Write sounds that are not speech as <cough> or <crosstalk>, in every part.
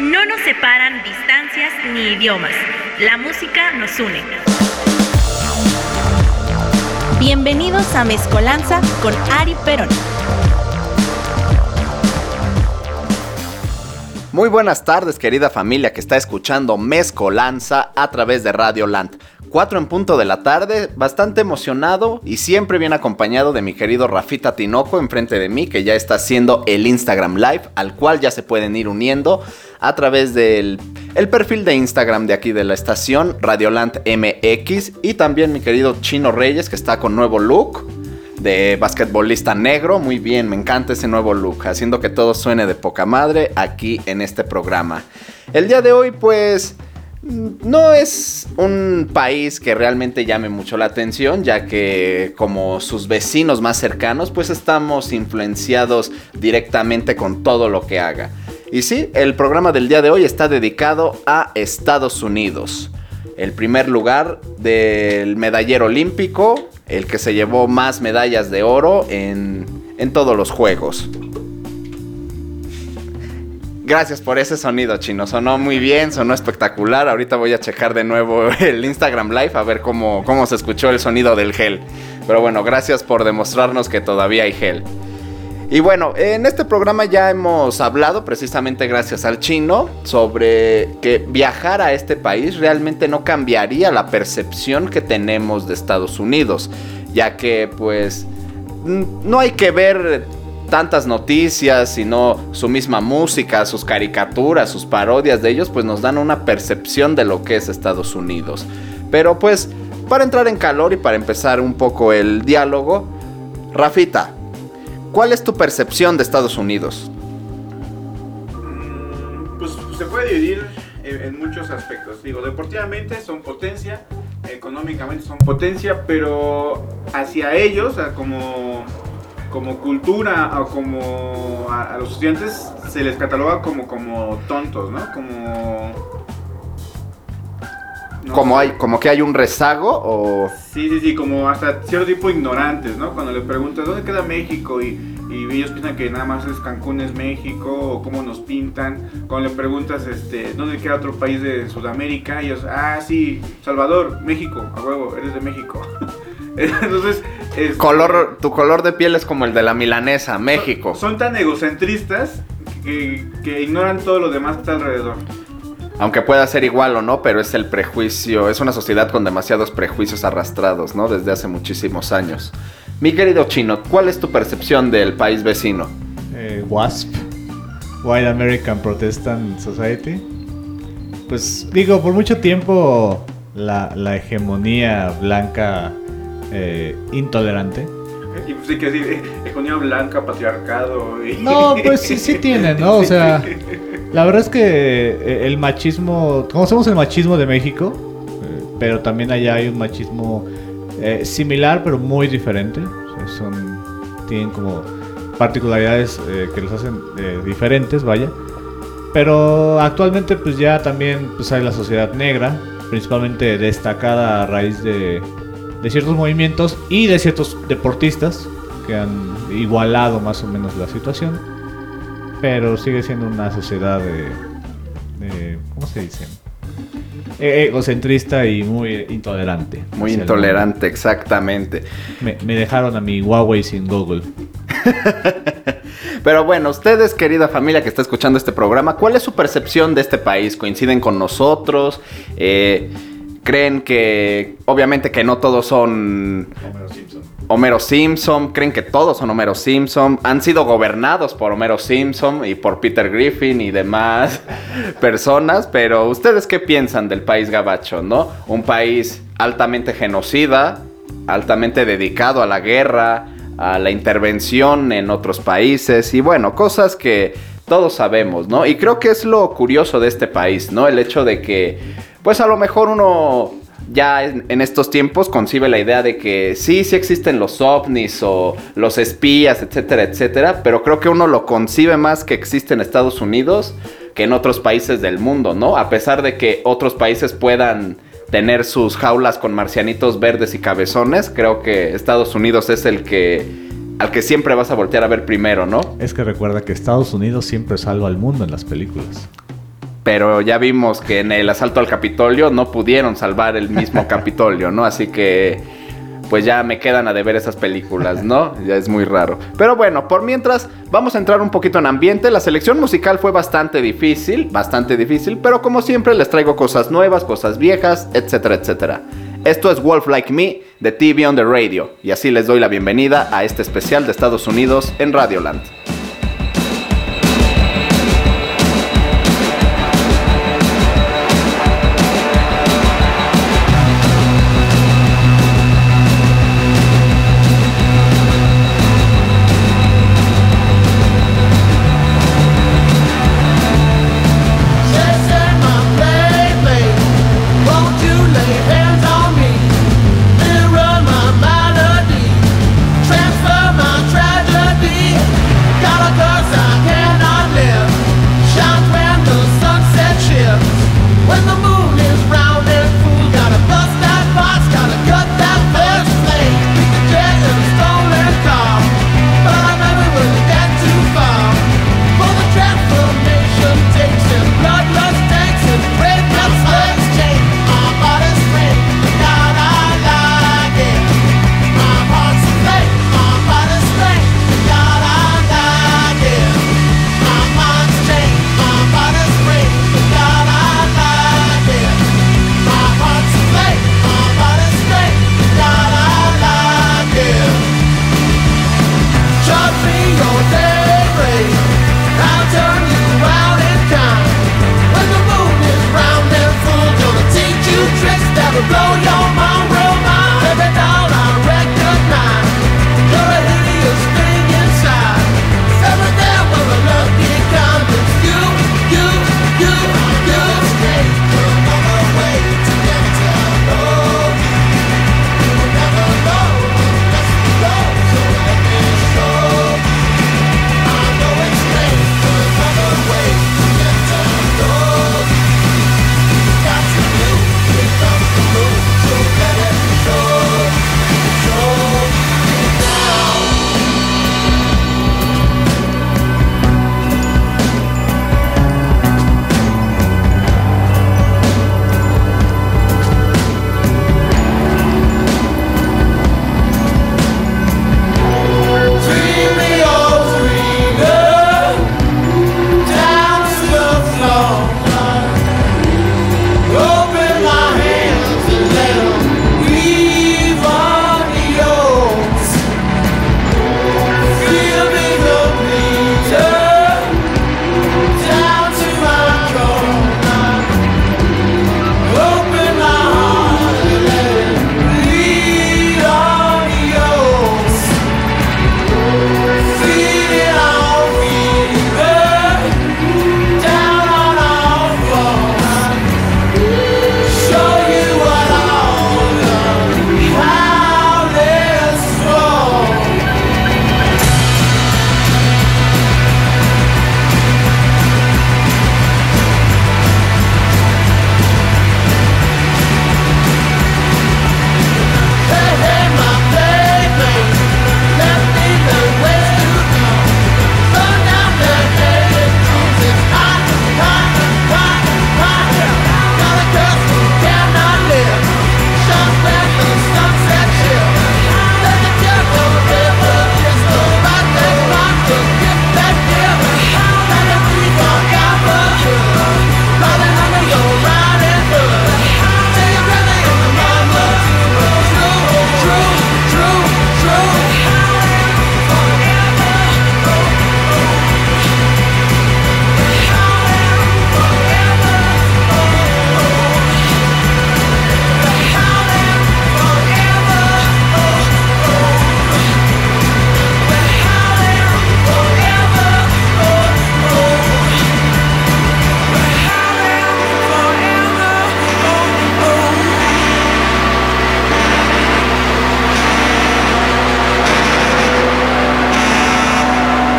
No nos separan distancias ni idiomas. La música nos une. Bienvenidos a Mezcolanza con Ari Perón. Muy buenas tardes, querida familia que está escuchando Mezcolanza a través de Radio Land. 4 en punto de la tarde, bastante emocionado y siempre bien acompañado de mi querido Rafita Tinoco enfrente de mí, que ya está haciendo el Instagram Live, al cual ya se pueden ir uniendo a través del el perfil de Instagram de aquí de la estación, Radioland MX, y también mi querido Chino Reyes, que está con nuevo look de basquetbolista negro. Muy bien, me encanta ese nuevo look, haciendo que todo suene de poca madre aquí en este programa. El día de hoy, pues, no es un país que realmente llame mucho la atención, ya que como sus vecinos más cercanos, pues estamos influenciados directamente con todo lo que haga. Y sí, el programa del día de hoy está dedicado a Estados Unidos. El primer lugar del medallero olímpico, el que se llevó más medallas de oro en, todos los juegos. Gracias por ese sonido, chino. Sonó muy bien, sonó espectacular. Ahorita voy a checar de nuevo <laughs> el Instagram Live a ver cómo, cómo se escuchó el sonido del gel. Pero bueno, gracias por demostrarnos que todavía hay gel. Y bueno, en este programa ya hemos hablado, precisamente gracias al chino, sobre que viajar a este país realmente no cambiaría la percepción que tenemos de Estados Unidos, ya que pues no hay que ver tantas noticias, sino su misma música, sus caricaturas, sus parodias de ellos, pues nos dan una percepción de lo que es Estados Unidos. Pero pues, para entrar en calor y para empezar un poco el diálogo, Rafita, ¿Cuál es tu percepción de Estados Unidos? Mm, pues se puede dividir en, muchos aspectos. Digo, deportivamente son potencia, económicamente son potencia, pero hacia ellos, como, como cultura o como a, los estudiantes, se les cataloga como, como tontos, ¿no? Como como hay como que hay un rezago o sí sí sí como hasta cierto tipo ignorantes no cuando le preguntas dónde queda México y, ellos piensan que nada más es Cancún es México o cómo nos pintan. Cuando le preguntas este dónde queda otro país de Sudamérica ellos ah sí Salvador México a huevo eres de México <laughs> entonces color tu color de piel es como el de la milanesa México son, tan egocentristas que, que ignoran todo lo demás que está alrededor aunque pueda ser igual o no, pero es el prejuicio, es una sociedad con demasiados prejuicios arrastrados, ¿no? Desde hace muchísimos años. Mi querido chino, ¿cuál es tu percepción del país vecino? Eh, WASP, White American Protestant Society. Pues digo, por mucho tiempo la, hegemonía blanca eh, intolerante. Y pues sí que decir, eh, hegemonía blanca, patriarcado. No, pues sí, sí tiene, ¿no? O <laughs> sea, la verdad es que eh, el machismo, conocemos el machismo de México, eh, pero también allá hay un machismo eh, similar, pero muy diferente. son, tienen como particularidades que los hacen diferentes, vaya. Pero actualmente pues ya también pues, hay la sociedad negra, principalmente destacada a raíz de, de ciertos movimientos y de ciertos deportistas que han igualado más o menos la situación pero sigue siendo una sociedad de, ¿cómo se dice? E, egocentrista y muy intolerante. Muy intolerante, exactamente. Me, dejaron a mi Huawei sin Google. <laughs> Pero bueno, ustedes, querida familia que está escuchando este programa, ¿cuál es su percepción de este país? ¿Coinciden con nosotros? Eh, ¿Creen que, obviamente que no todos son... Homero Simpson, creen que todos son Homero Simpson, han sido gobernados por Homero Simpson y por Peter Griffin y demás <laughs> personas, pero ustedes qué piensan del país gabacho, ¿no? Un país altamente genocida, altamente dedicado a la guerra, a la intervención en otros países y bueno, cosas que todos sabemos, ¿no? Y creo que es lo curioso de este país, ¿no? El hecho de que, pues a lo mejor uno ya en, estos tiempos concibe la idea de que sí, sí existen los ovnis o los espías, etcétera, etcétera, pero creo que uno lo concibe más que existe en Estados Unidos que en otros países del mundo, ¿no? A pesar de que otros países puedan tener sus jaulas con marcianitos verdes y cabezones, creo que Estados Unidos es el que al que siempre vas a voltear a ver primero, ¿no? Es que recuerda que Estados Unidos siempre salva al mundo en las películas. Pero ya vimos que en el asalto al Capitolio no pudieron salvar el mismo <laughs> Capitolio, ¿no? Así que pues ya me quedan a deber esas películas, ¿no? Ya es muy raro. Pero bueno, por mientras vamos a entrar un poquito en ambiente. La selección musical fue bastante difícil, bastante difícil, pero como siempre les traigo cosas nuevas, cosas viejas, etcétera, etcétera. Esto es Wolf Like Me de TV on the Radio y así les doy la bienvenida a este especial de Estados Unidos en Radioland.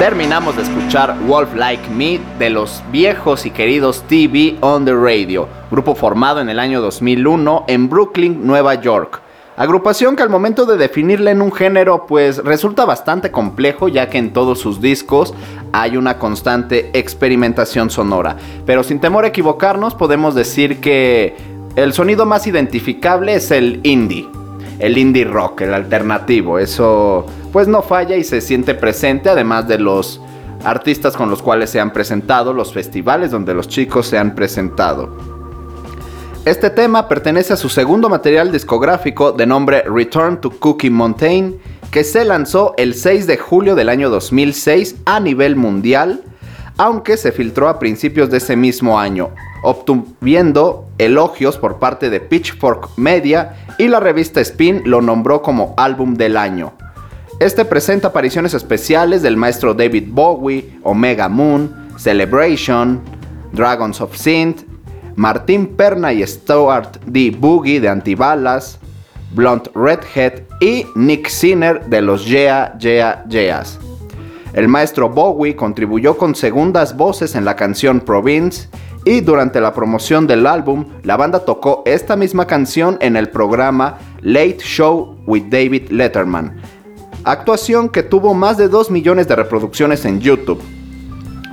Terminamos de escuchar Wolf Like Me de los viejos y queridos TV on the Radio, grupo formado en el año 2001 en Brooklyn, Nueva York. Agrupación que al momento de definirla en un género pues resulta bastante complejo ya que en todos sus discos hay una constante experimentación sonora. Pero sin temor a equivocarnos, podemos decir que el sonido más identificable es el indie. El indie rock, el alternativo. Eso pues no falla y se siente presente, además de los artistas con los cuales se han presentado, los festivales donde los chicos se han presentado. Este tema pertenece a su segundo material discográfico de nombre Return to Cookie Mountain, que se lanzó el 6 de julio del año 2006 a nivel mundial, aunque se filtró a principios de ese mismo año, obtuviendo elogios por parte de Pitchfork Media y la revista Spin lo nombró como álbum del año. Este presenta apariciones especiales del maestro David Bowie, Omega Moon, Celebration, Dragons of Synth, Martín Perna y Stuart D. Boogie de Antibalas, Blunt Redhead y Nick Sinner de los Yeah Yeah Yeahs. El maestro Bowie contribuyó con segundas voces en la canción Province y durante la promoción del álbum, la banda tocó esta misma canción en el programa Late Show with David Letterman, actuación que tuvo más de 2 millones de reproducciones en YouTube.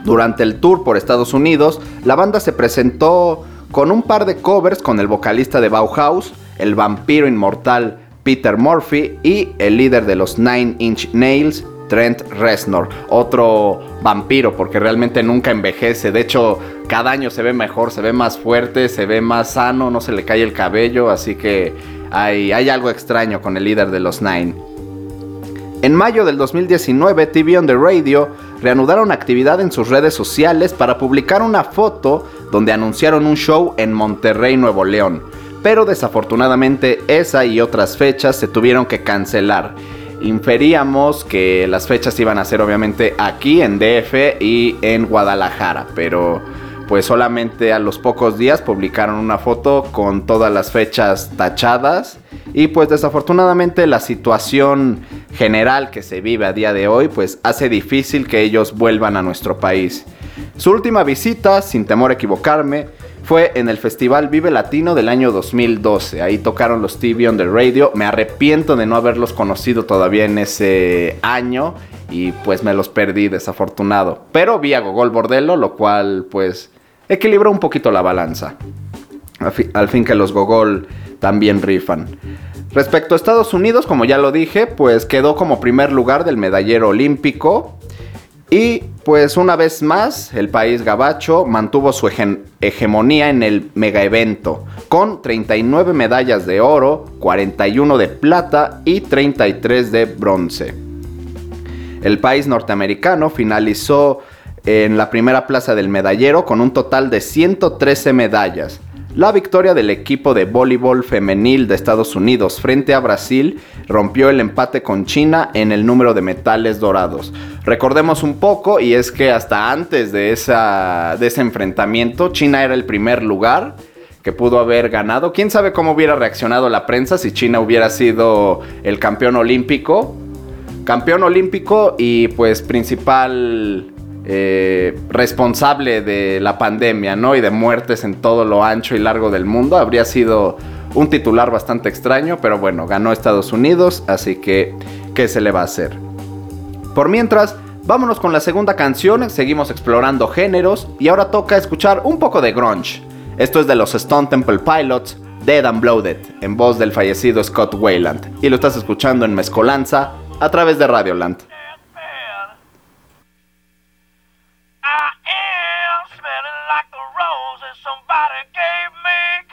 Durante el tour por Estados Unidos, la banda se presentó con un par de covers con el vocalista de Bauhaus, el vampiro inmortal Peter Murphy y el líder de los Nine Inch Nails, Trent Reznor, otro vampiro porque realmente nunca envejece, de hecho cada año se ve mejor, se ve más fuerte, se ve más sano, no se le cae el cabello, así que hay, hay algo extraño con el líder de los Nine. En mayo del 2019, TV on the Radio reanudaron actividad en sus redes sociales para publicar una foto donde anunciaron un show en Monterrey, Nuevo León. Pero desafortunadamente esa y otras fechas se tuvieron que cancelar. Inferíamos que las fechas iban a ser obviamente aquí en DF y en Guadalajara, pero pues solamente a los pocos días publicaron una foto con todas las fechas tachadas y pues desafortunadamente la situación general que se vive a día de hoy pues hace difícil que ellos vuelvan a nuestro país. Su última visita, sin temor a equivocarme, fue en el Festival Vive Latino del año 2012. Ahí tocaron los TV on the Radio. Me arrepiento de no haberlos conocido todavía en ese año y pues me los perdí desafortunado. Pero vi a Gogol Bordello, lo cual pues equilibró un poquito la balanza. Al fin, que los Gogol también rifan. Respecto a Estados Unidos, como ya lo dije, pues quedó como primer lugar del medallero olímpico. Y pues una vez más, el país gabacho mantuvo su hege- hegemonía en el mega evento, con 39 medallas de oro, 41 de plata y 33 de bronce. El país norteamericano finalizó en la primera plaza del medallero con un total de 113 medallas. La victoria del equipo de voleibol femenil de Estados Unidos frente a Brasil rompió el empate con China en el número de metales dorados. Recordemos un poco, y es que hasta antes de, esa, de ese enfrentamiento, China era el primer lugar que pudo haber ganado. ¿Quién sabe cómo hubiera reaccionado la prensa si China hubiera sido el campeón olímpico? Campeón olímpico y pues principal eh, responsable de la pandemia, ¿no? Y de muertes en todo lo ancho y largo del mundo. Habría sido un titular bastante extraño, pero bueno, ganó Estados Unidos, así que, ¿qué se le va a hacer? Por mientras, vámonos con la segunda canción, seguimos explorando géneros y ahora toca escuchar un poco de grunge. Esto es de los Stone Temple Pilots, Dead and Bloated, en voz del fallecido Scott Wayland. Y lo estás escuchando en Mezcolanza a través de Radioland.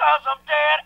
Me cause I'm dead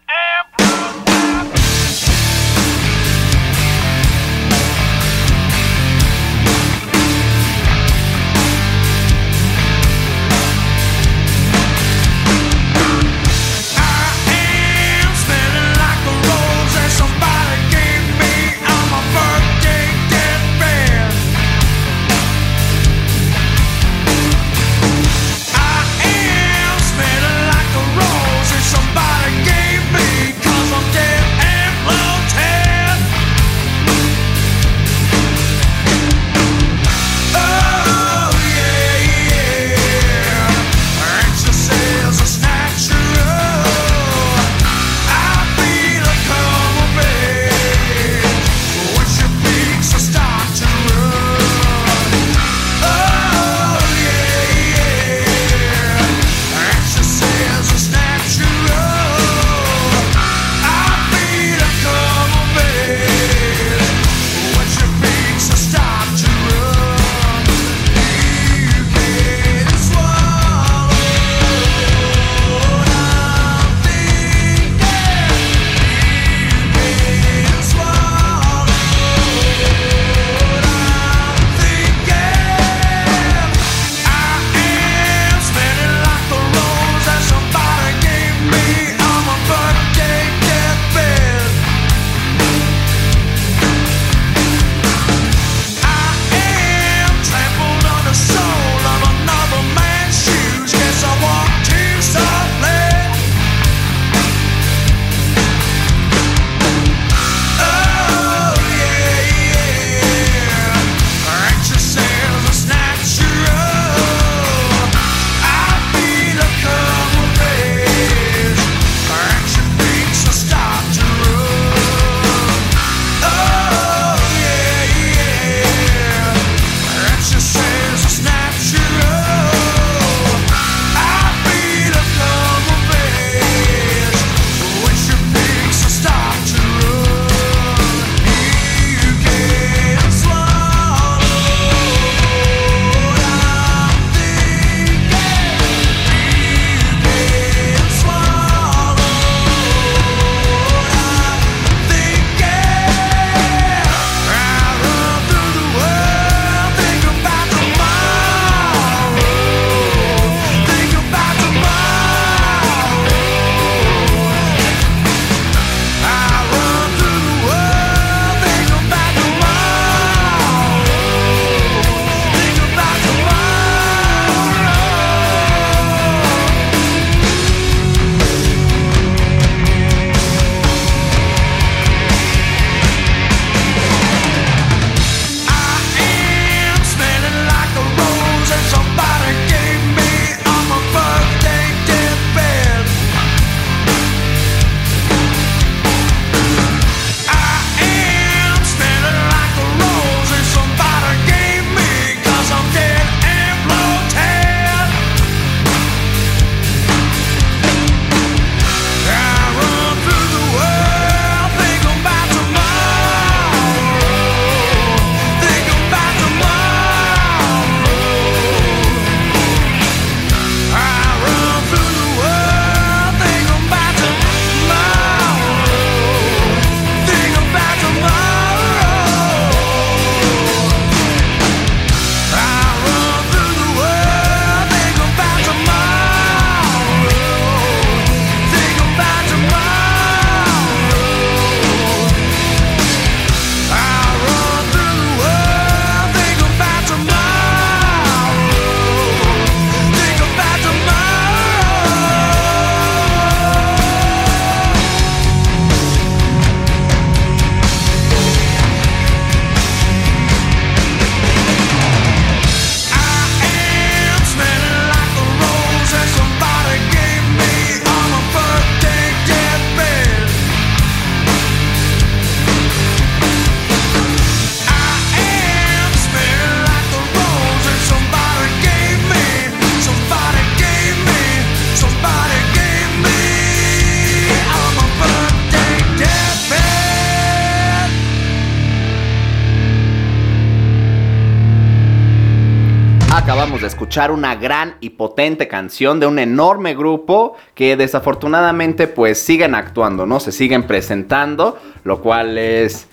escuchar una gran y potente canción de un enorme grupo que desafortunadamente pues siguen actuando, ¿no? Se siguen presentando, lo cual es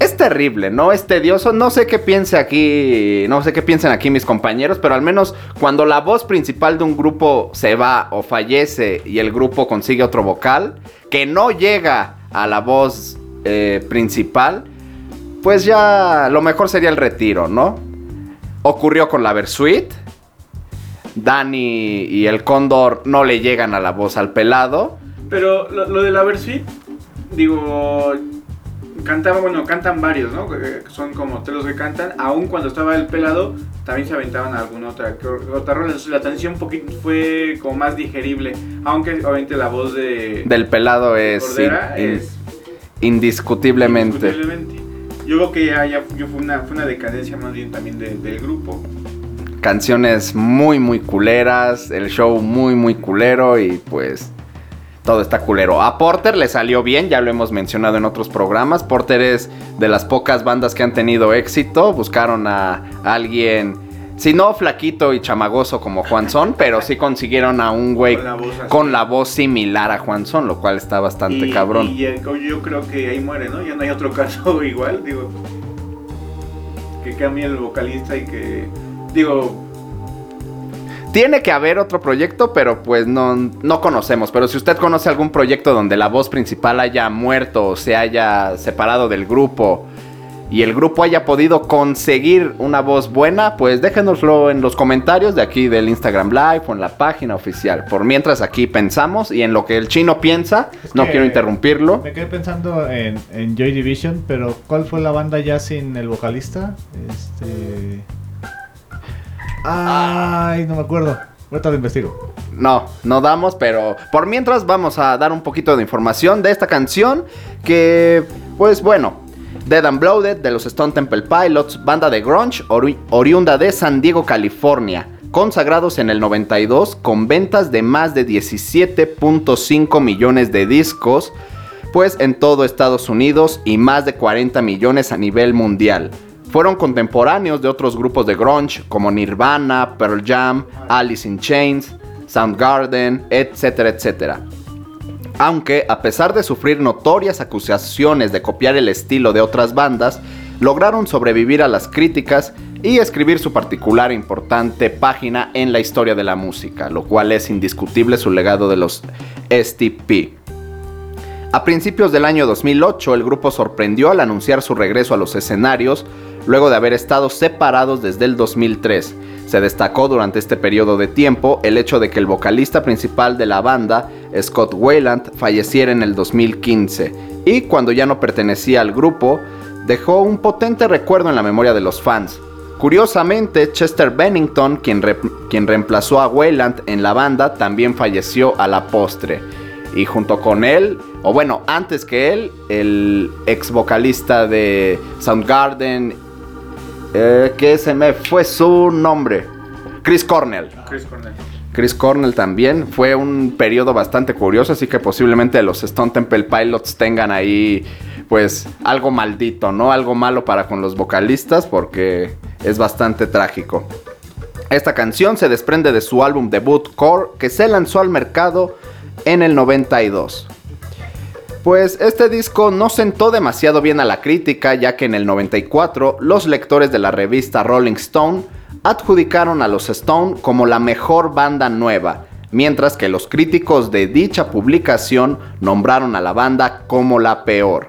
es terrible, ¿no? Es tedioso. No sé qué piense aquí, no sé qué piensen aquí mis compañeros, pero al menos cuando la voz principal de un grupo se va o fallece y el grupo consigue otro vocal que no llega a la voz eh, principal, pues ya lo mejor sería el retiro, ¿no? Ocurrió con la Versuit. Dani y el Cóndor no le llegan a la voz al pelado. Pero lo, lo de la Versuit, digo, cantaba, bueno, cantan varios, ¿no? Son como tres los que cantan. Aún cuando estaba el pelado, también se aventaban alguna otra, otra rola. La canción un poquito fue como más digerible. Aunque obviamente la voz de Del pelado es, Cordera in- in- es indiscutiblemente. indiscutiblemente. Yo creo que ya, fue, una, decadencia más bien también de- del grupo. Canciones muy, muy culeras. El show muy, muy culero. Y pues. Todo está culero. A Porter le salió bien, ya lo hemos mencionado en otros programas. Porter es de las pocas bandas que han tenido éxito. Buscaron a alguien, si no flaquito y chamagoso como Juan Son, pero sí consiguieron a un güey Con la voz así. con la voz similar a Juan Son, lo cual está bastante Y- cabrón. Y yo creo que ahí muere, ¿no? Ya no hay otro <laughs> caso igual, digo. Que cambie el vocalista y que. Digo, Tiene que haber otro proyecto, pero pues no, no conocemos. Pero si usted conoce algún proyecto donde la voz principal haya muerto o se haya separado del grupo y el grupo haya podido conseguir una voz buena, pues déjenoslo en los comentarios de aquí del Instagram Live o en la página oficial. Por mientras aquí pensamos y en lo que el chino piensa, Es no quiero interrumpirlo. Me quedé pensando en, en Joy Division, pero ¿cuál fue la banda ya sin el vocalista? Este. Ay, no me acuerdo. Ahorita lo investigo. No, no damos, pero por mientras vamos a dar un poquito de información de esta canción que, pues bueno, Dead and Bloated de los Stone Temple Pilots, banda de grunge ori- oriunda de San Diego, California, consagrados en el 92 con ventas de más de 17.5 millones de discos, pues en todo Estados Unidos y más de 40 millones a nivel mundial. Fueron contemporáneos de otros grupos de grunge como Nirvana, Pearl Jam, Alice in Chains, Soundgarden, etcétera, etcétera. Aunque, a pesar de sufrir notorias acusaciones de copiar el estilo de otras bandas, lograron sobrevivir a las críticas y escribir su particular e importante página en la historia de la música, lo cual es indiscutible su legado de los STP. A principios del año 2008, el grupo sorprendió al anunciar su regreso a los escenarios, luego de haber estado separados desde el 2003. Se destacó durante este periodo de tiempo el hecho de que el vocalista principal de la banda, Scott Wayland, falleciera en el 2015, y cuando ya no pertenecía al grupo, dejó un potente recuerdo en la memoria de los fans. Curiosamente, Chester Bennington, quien, quien reemplazó a Wayland en la banda, también falleció a la postre. Y junto con él, o bueno, antes que él, el ex vocalista de Soundgarden, eh, que se me fue su nombre, Chris Cornell. Chris Cornell. Chris Cornell también. Fue un periodo bastante curioso, así que posiblemente los Stone Temple Pilots tengan ahí, pues, algo maldito, ¿no? Algo malo para con los vocalistas, porque es bastante trágico. Esta canción se desprende de su álbum debut Core, que se lanzó al mercado en el 92. Pues este disco no sentó demasiado bien a la crítica, ya que en el 94 los lectores de la revista Rolling Stone adjudicaron a los Stone como la mejor banda nueva, mientras que los críticos de dicha publicación nombraron a la banda como la peor.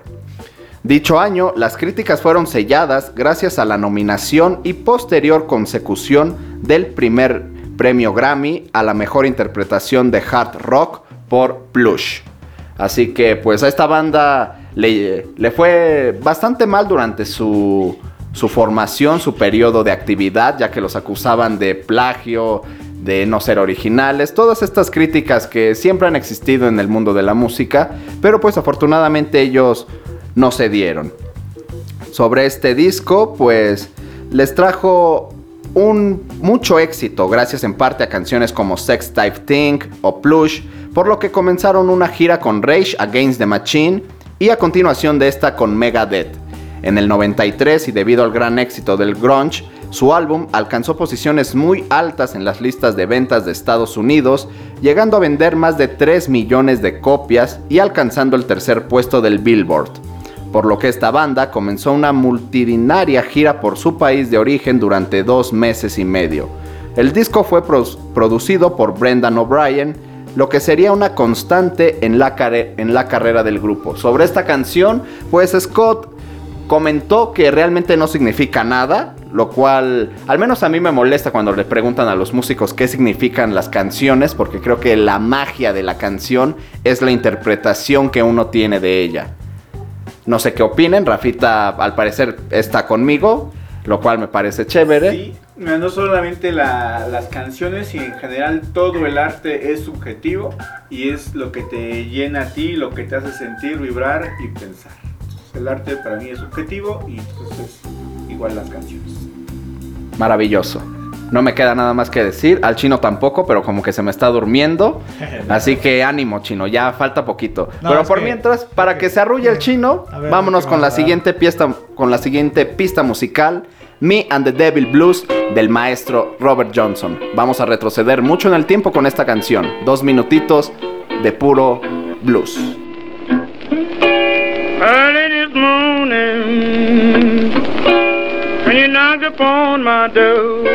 Dicho año, las críticas fueron selladas gracias a la nominación y posterior consecución del primer premio Grammy a la mejor interpretación de hard rock por Plush. Así que pues a esta banda le, le fue bastante mal durante su, su formación, su periodo de actividad, ya que los acusaban de plagio, de no ser originales, todas estas críticas que siempre han existido en el mundo de la música, pero pues afortunadamente ellos no se dieron. Sobre este disco, pues les trajo un mucho éxito gracias en parte a canciones como Sex Type Thing o Plush, por lo que comenzaron una gira con Rage Against the Machine y a continuación de esta con Megadeth. En el 93 y debido al gran éxito del grunge, Su álbum alcanzó posiciones muy altas en las listas de ventas de Estados Unidos, llegando a vender más de 3 millones de copias y alcanzando el tercer puesto del Billboard. Por lo que esta banda comenzó una multitudinaria gira por su país de origen durante dos meses y medio. El disco fue producido por Brendan O'Brien, lo que sería una constante en la, en la carrera del grupo. Sobre esta canción, pues Scott comentó que realmente no significa nada, lo cual al menos a mí me molesta cuando le preguntan a los músicos qué significan las canciones, porque creo que la magia de la canción es la interpretación que uno tiene de ella. No sé qué opinen, Rafita al parecer está conmigo, lo cual me parece chévere. Sí, no solamente la- las canciones, sino en general todo el arte es subjetivo y es lo que te llena a ti, lo que te hace sentir, vibrar y pensar. El arte para mí es subjetivo y entonces es igual las canciones. Maravilloso. No me queda nada más que decir. Al chino tampoco, pero como que se me está durmiendo. <laughs> Así que ánimo, chino. Ya falta poquito. No, pero por que- mientras, para que se arrulle el chino, A ver, vámonos ¿qué con la siguiente pista, con la siguiente pista musical. Me and the Devil Blues del maestro Robert Johnson. Vamos a retroceder mucho en el tiempo con esta canción. Dos minutitos de puro blues. Knocked upon my door.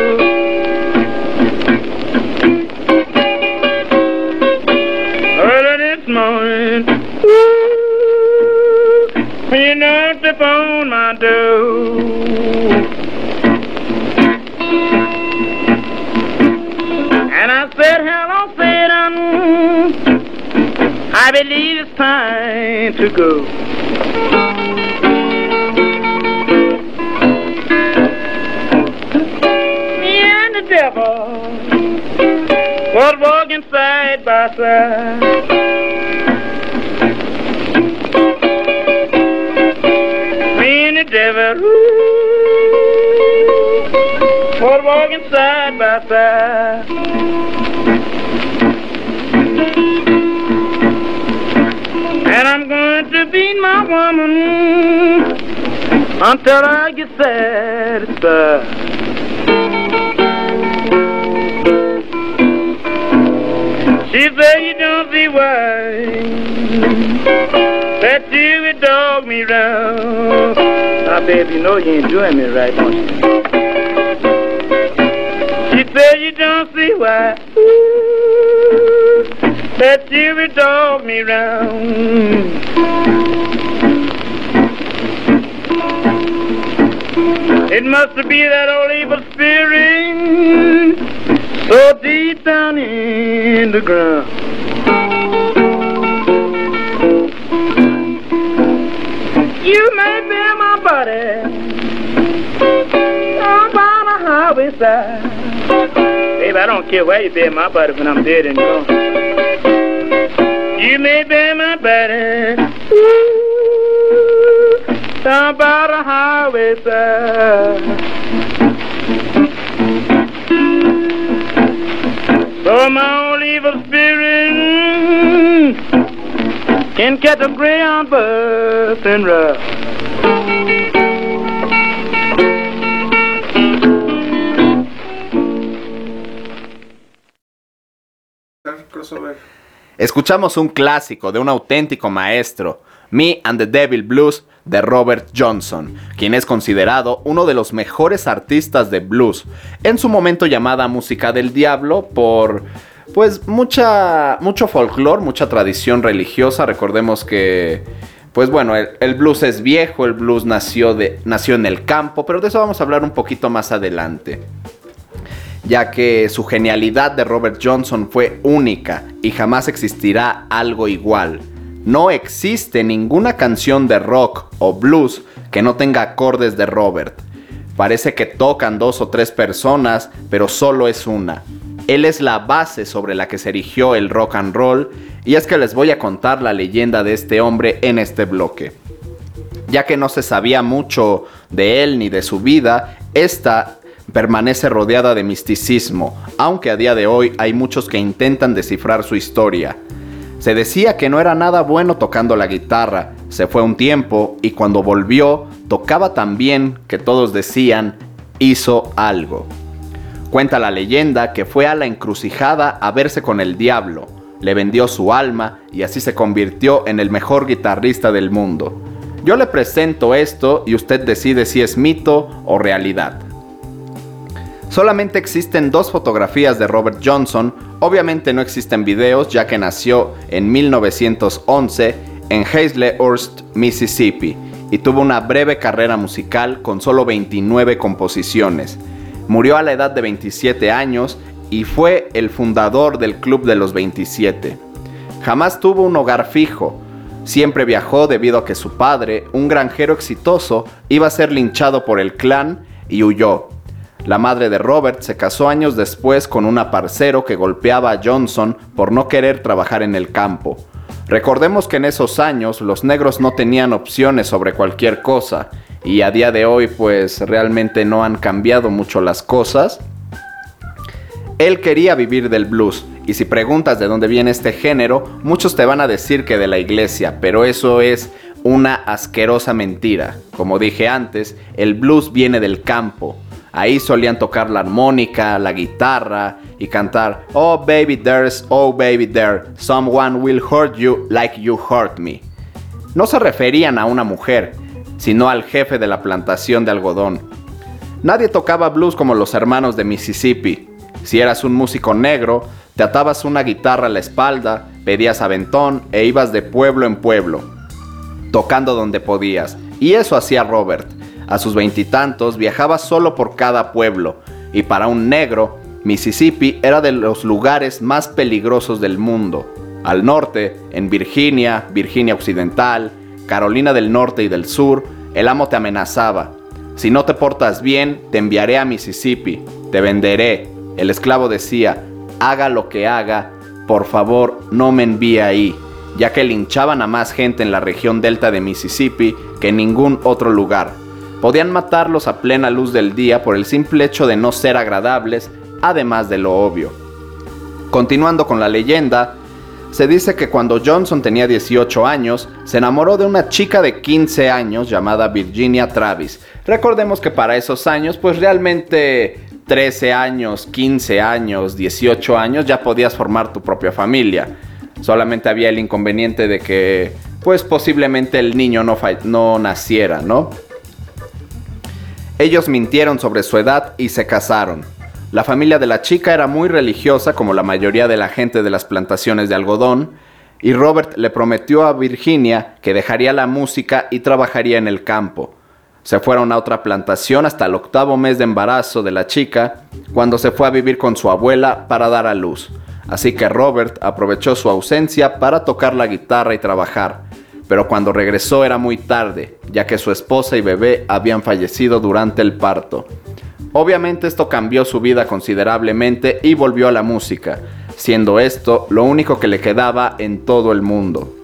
Early this morning, ooh, you knocked upon my door. And I said, hello, Satan. I believe it's time to go. Devil was walking side by side. Me and the devil ooh, was walking side by side. And I'm going to beat my woman until I get satisfied. She said you don't see why that you would dog me round. Now, baby, you know you ain't doing me right, don't you? She said you don't see why that you would dog me round. It must be that old evil spirit so deep down in the ground. You may be my body on by the highway side. Baby, I don't care where you bury my body when I'm dead and gone. You may bury my body ooh, down by the highway side. So my old evil spirit can catch a greyhound bus and ride. Crossover. Escuchamos un clásico de un auténtico maestro, Me and the Devil Blues de Robert Johnson, quien es considerado uno de los mejores artistas de blues, en su momento llamada música del diablo por pues mucha mucho folclore, mucha tradición religiosa, recordemos que pues bueno, el, el blues es viejo, el blues nació de nació en el campo, pero de eso vamos a hablar un poquito más adelante ya que su genialidad de Robert Johnson fue única y jamás existirá algo igual. No existe ninguna canción de rock o blues que no tenga acordes de Robert. Parece que tocan dos o tres personas, pero solo es una. Él es la base sobre la que se erigió el rock and roll y es que les voy a contar la leyenda de este hombre en este bloque. Ya que no se sabía mucho de él ni de su vida, esta permanece rodeada de misticismo, aunque a día de hoy hay muchos que intentan descifrar su historia. Se decía que no era nada bueno tocando la guitarra, se fue un tiempo y cuando volvió tocaba tan bien que todos decían, hizo algo. Cuenta la leyenda que fue a la encrucijada a verse con el diablo, le vendió su alma y así se convirtió en el mejor guitarrista del mundo. Yo le presento esto y usted decide si es mito o realidad. Solamente existen dos fotografías de Robert Johnson, obviamente no existen videos ya que nació en 1911 en Hazlehurst, Mississippi, y tuvo una breve carrera musical con solo 29 composiciones. Murió a la edad de 27 años y fue el fundador del Club de los 27. Jamás tuvo un hogar fijo, siempre viajó debido a que su padre, un granjero exitoso, iba a ser linchado por el clan y huyó. La madre de Robert se casó años después con un aparcero que golpeaba a Johnson por no querer trabajar en el campo. Recordemos que en esos años los negros no tenían opciones sobre cualquier cosa y a día de hoy pues realmente no han cambiado mucho las cosas. Él quería vivir del blues y si preguntas de dónde viene este género, muchos te van a decir que de la iglesia, pero eso es una asquerosa mentira. Como dije antes, el blues viene del campo. Ahí solían tocar la armónica, la guitarra y cantar Oh baby there's, oh baby there, someone will hurt you like you hurt me. No se referían a una mujer, sino al jefe de la plantación de algodón. Nadie tocaba blues como los hermanos de Mississippi. Si eras un músico negro, te atabas una guitarra a la espalda, pedías aventón e ibas de pueblo en pueblo, tocando donde podías. Y eso hacía Robert. A sus veintitantos viajaba solo por cada pueblo, y para un negro, Mississippi era de los lugares más peligrosos del mundo. Al norte, en Virginia, Virginia Occidental, Carolina del Norte y del Sur, el amo te amenazaba. Si no te portas bien, te enviaré a Mississippi, te venderé. El esclavo decía, haga lo que haga, por favor no me envíe ahí, ya que linchaban a más gente en la región delta de Mississippi que en ningún otro lugar. Podían matarlos a plena luz del día por el simple hecho de no ser agradables, además de lo obvio. Continuando con la leyenda, se dice que cuando Johnson tenía 18 años, se enamoró de una chica de 15 años llamada Virginia Travis. Recordemos que para esos años, pues realmente 13 años, 15 años, 18 años, ya podías formar tu propia familia. Solamente había el inconveniente de que, pues posiblemente el niño no, no naciera, ¿no? Ellos mintieron sobre su edad y se casaron. La familia de la chica era muy religiosa como la mayoría de la gente de las plantaciones de algodón, y Robert le prometió a Virginia que dejaría la música y trabajaría en el campo. Se fueron a otra plantación hasta el octavo mes de embarazo de la chica, cuando se fue a vivir con su abuela para dar a luz. Así que Robert aprovechó su ausencia para tocar la guitarra y trabajar pero cuando regresó era muy tarde, ya que su esposa y bebé habían fallecido durante el parto. Obviamente esto cambió su vida considerablemente y volvió a la música, siendo esto lo único que le quedaba en todo el mundo.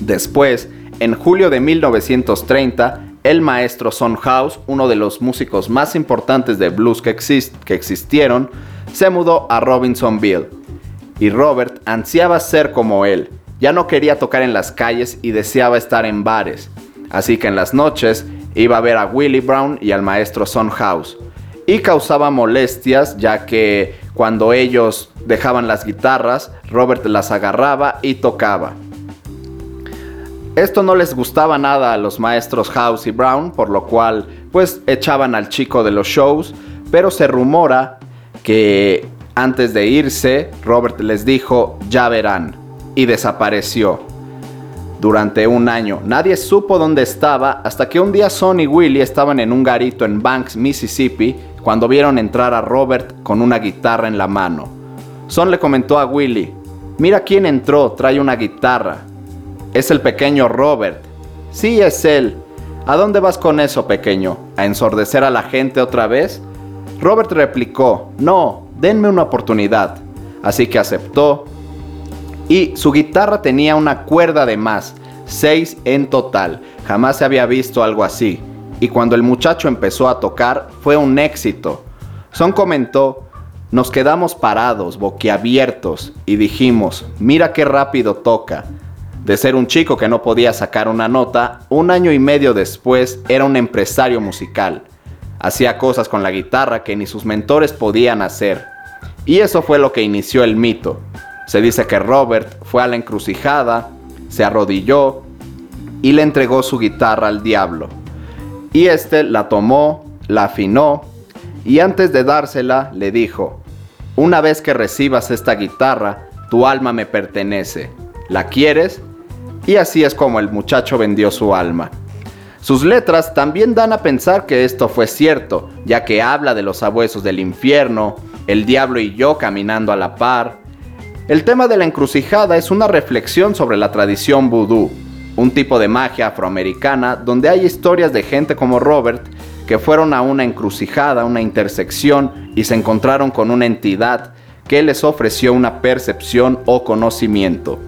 Después, en julio de 1930, el maestro Son House, uno de los músicos más importantes de blues que, que existieron, se mudó a Robinsonville. Y Robert ansiaba ser como él, ya no quería tocar en las calles y deseaba estar en bares, así que en las noches iba a ver a Willie Brown y al maestro Son House. Y causaba molestias ya que cuando ellos dejaban las guitarras, Robert las agarraba y tocaba. Esto no les gustaba nada a los maestros House y Brown, por lo cual pues echaban al chico de los shows, pero se rumora que antes de irse, Robert les dijo, ya verán, y desapareció. Durante un año nadie supo dónde estaba hasta que un día Son y Willie estaban en un garito en Banks, Mississippi, cuando vieron entrar a Robert con una guitarra en la mano. Son le comentó a Willie, mira quién entró, trae una guitarra. Es el pequeño Robert. Sí, es él. ¿A dónde vas con eso, pequeño? ¿A ensordecer a la gente otra vez? Robert replicó, no, denme una oportunidad. Así que aceptó y su guitarra tenía una cuerda de más, seis en total. Jamás se había visto algo así. Y cuando el muchacho empezó a tocar, fue un éxito. Son comentó, nos quedamos parados, boquiabiertos, y dijimos, mira qué rápido toca. De ser un chico que no podía sacar una nota, un año y medio después era un empresario musical. Hacía cosas con la guitarra que ni sus mentores podían hacer. Y eso fue lo que inició el mito. Se dice que Robert fue a la encrucijada, se arrodilló y le entregó su guitarra al diablo. Y éste la tomó, la afinó y antes de dársela le dijo, una vez que recibas esta guitarra, tu alma me pertenece. ¿La quieres? Y así es como el muchacho vendió su alma. Sus letras también dan a pensar que esto fue cierto, ya que habla de los sabuesos del infierno, el diablo y yo caminando a la par. El tema de la encrucijada es una reflexión sobre la tradición vudú, un tipo de magia afroamericana donde hay historias de gente como Robert que fueron a una encrucijada, una intersección y se encontraron con una entidad que les ofreció una percepción o conocimiento.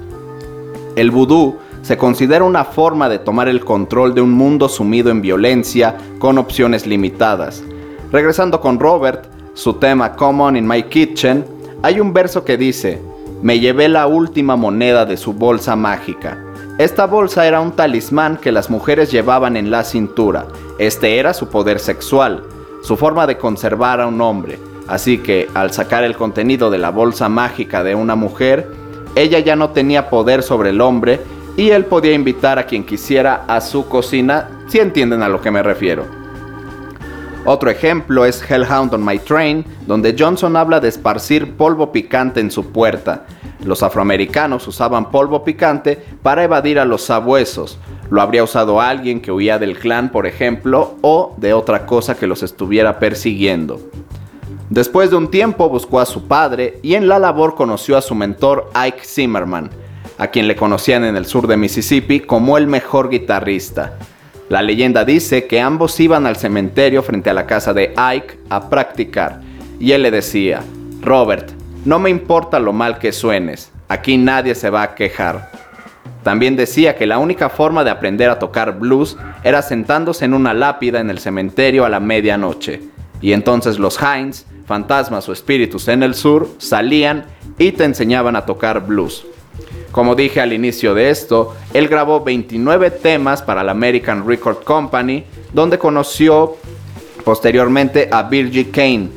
El vudú se considera una forma de tomar el control de un mundo sumido en violencia con opciones limitadas. Regresando con Robert, su tema Common in My Kitchen, hay un verso que dice, me llevé la última moneda de su bolsa mágica. Esta bolsa era un talismán que las mujeres llevaban en la cintura. Este era su poder sexual, su forma de conservar a un hombre. Así que, al sacar el contenido de la bolsa mágica de una mujer, ella ya no tenía poder sobre el hombre y él podía invitar a quien quisiera a su cocina, si entienden a lo que me refiero. Otro ejemplo es Hellhound on My Train, donde Johnson habla de esparcir polvo picante en su puerta. Los afroamericanos usaban polvo picante para evadir a los sabuesos. Lo habría usado alguien que huía del clan, por ejemplo, o de otra cosa que los estuviera persiguiendo. Después de un tiempo buscó a su padre y en la labor conoció a su mentor Ike Zimmerman, a quien le conocían en el sur de Mississippi como el mejor guitarrista. La leyenda dice que ambos iban al cementerio frente a la casa de Ike a practicar, y él le decía, Robert, no me importa lo mal que suenes, aquí nadie se va a quejar. También decía que la única forma de aprender a tocar blues era sentándose en una lápida en el cementerio a la medianoche. Y entonces los Heinz, fantasmas o espíritus en el sur, salían y te enseñaban a tocar blues. Como dije al inicio de esto, él grabó 29 temas para la American Record Company, donde conoció posteriormente a Virgie Kane,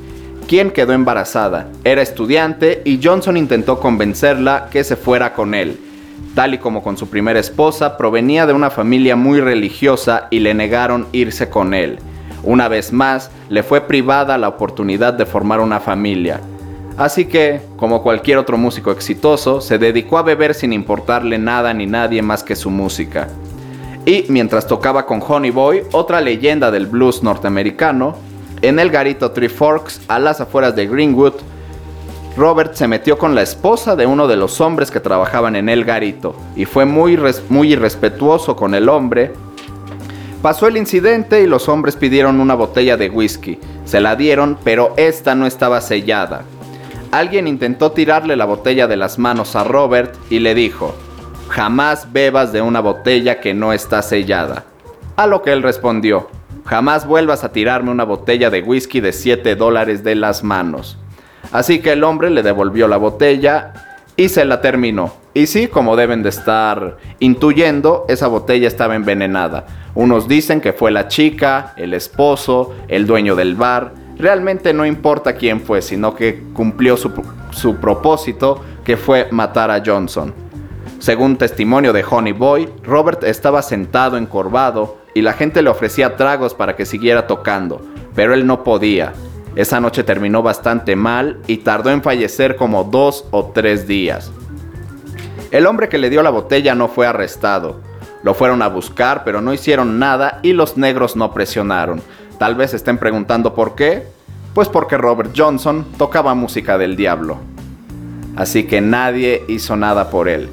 quien quedó embarazada. Era estudiante y Johnson intentó convencerla que se fuera con él. Tal y como con su primera esposa, provenía de una familia muy religiosa y le negaron irse con él. Una vez más, le fue privada la oportunidad de formar una familia. Así que, como cualquier otro músico exitoso, se dedicó a beber sin importarle nada ni nadie más que su música. Y mientras tocaba con Honey Boy, otra leyenda del blues norteamericano, en el garito Three Forks, a las afueras de Greenwood, Robert se metió con la esposa de uno de los hombres que trabajaban en el garito y fue muy, muy irrespetuoso con el hombre. Pasó el incidente y los hombres pidieron una botella de whisky. Se la dieron, pero esta no estaba sellada. Alguien intentó tirarle la botella de las manos a Robert y le dijo, jamás bebas de una botella que no está sellada. A lo que él respondió, Jamás vuelvas a tirarme una botella de whisky de 7 dólares de las manos. Así que el hombre le devolvió la botella y se la terminó. Y sí, como deben de estar intuyendo, esa botella estaba envenenada. Unos dicen que fue la chica, el esposo, el dueño del bar. Realmente no importa quién fue, sino que cumplió su, su propósito, que fue matar a Johnson. Según testimonio de Honey Boy, Robert estaba sentado encorvado y la gente le ofrecía tragos para que siguiera tocando, pero él no podía. Esa noche terminó bastante mal y tardó en fallecer como dos o tres días. El hombre que le dio la botella no fue arrestado. Lo fueron a buscar, pero no hicieron nada y los negros no presionaron. Tal vez estén preguntando por qué. Pues porque Robert Johnson tocaba música del diablo. Así que nadie hizo nada por él.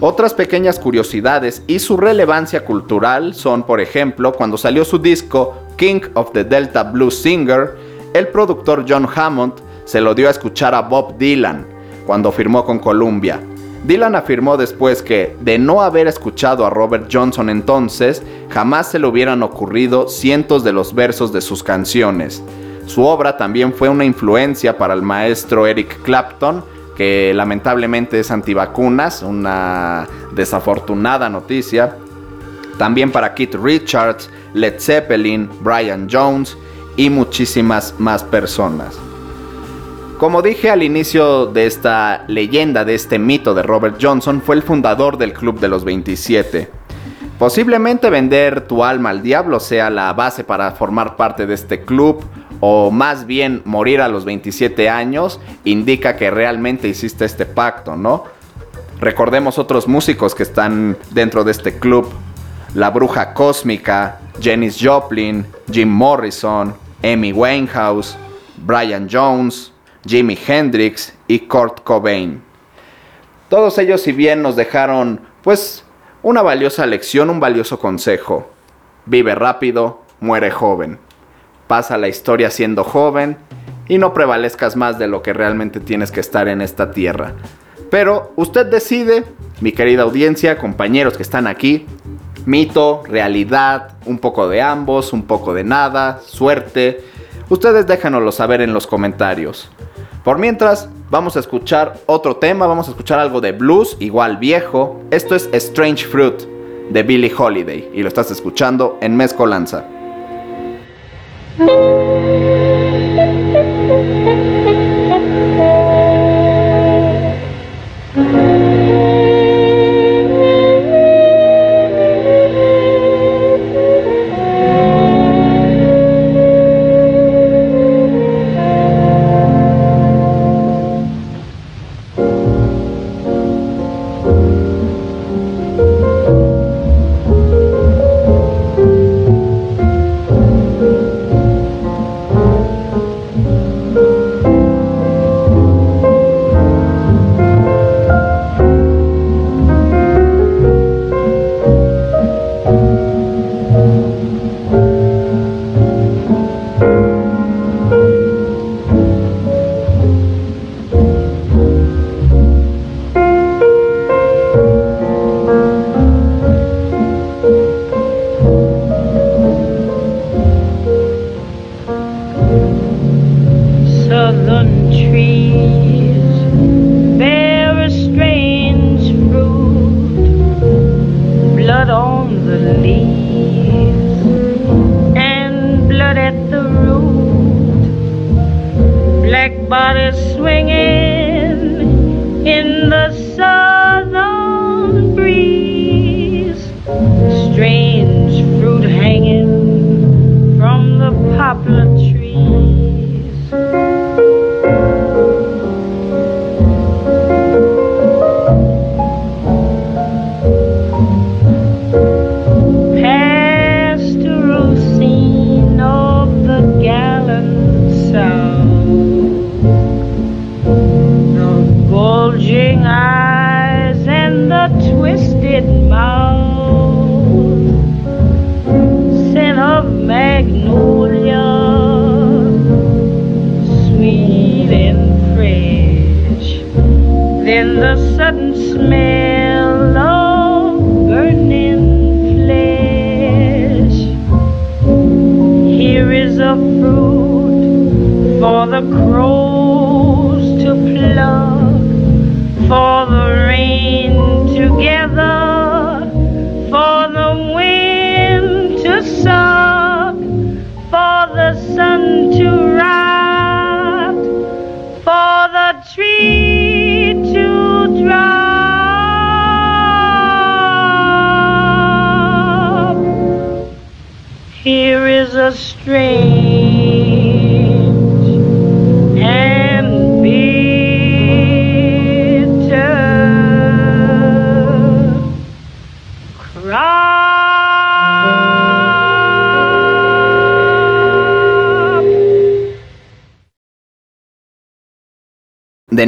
Otras pequeñas curiosidades y su relevancia cultural son, por ejemplo, cuando salió su disco King of the Delta Blues Singer, el productor John Hammond se lo dio a escuchar a Bob Dylan cuando firmó con Columbia. Dylan afirmó después que, de no haber escuchado a Robert Johnson entonces, jamás se le hubieran ocurrido cientos de los versos de sus canciones. Su obra también fue una influencia para el maestro Eric Clapton, que lamentablemente es antivacunas, una desafortunada noticia. También para Keith Richards, Led Zeppelin, Brian Jones y muchísimas más personas. Como dije al inicio de esta leyenda, de este mito de Robert Johnson, fue el fundador del Club de los 27. Posiblemente vender tu alma al diablo sea la base para formar parte de este club, o más bien morir a los 27 años, indica que realmente hiciste este pacto, ¿no? Recordemos otros músicos que están dentro de este club. La Bruja Cósmica, Janis Joplin, Jim Morrison, Amy Winehouse, Brian Jones, Jimi Hendrix y Kurt Cobain. Todos ellos si bien nos dejaron pues una valiosa lección, un valioso consejo. Vive rápido, muere joven. Pasa la historia siendo joven y no prevalezcas más de lo que realmente tienes que estar en esta tierra. Pero usted decide, mi querida audiencia, compañeros que están aquí, mito, realidad, un poco de ambos, un poco de nada, suerte. Ustedes déjanoslo saber en los comentarios. Por mientras, vamos a escuchar otro tema, vamos a escuchar algo de blues, igual viejo. Esto es Strange Fruit de Billie Holiday y lo estás escuchando en Mezcolanza.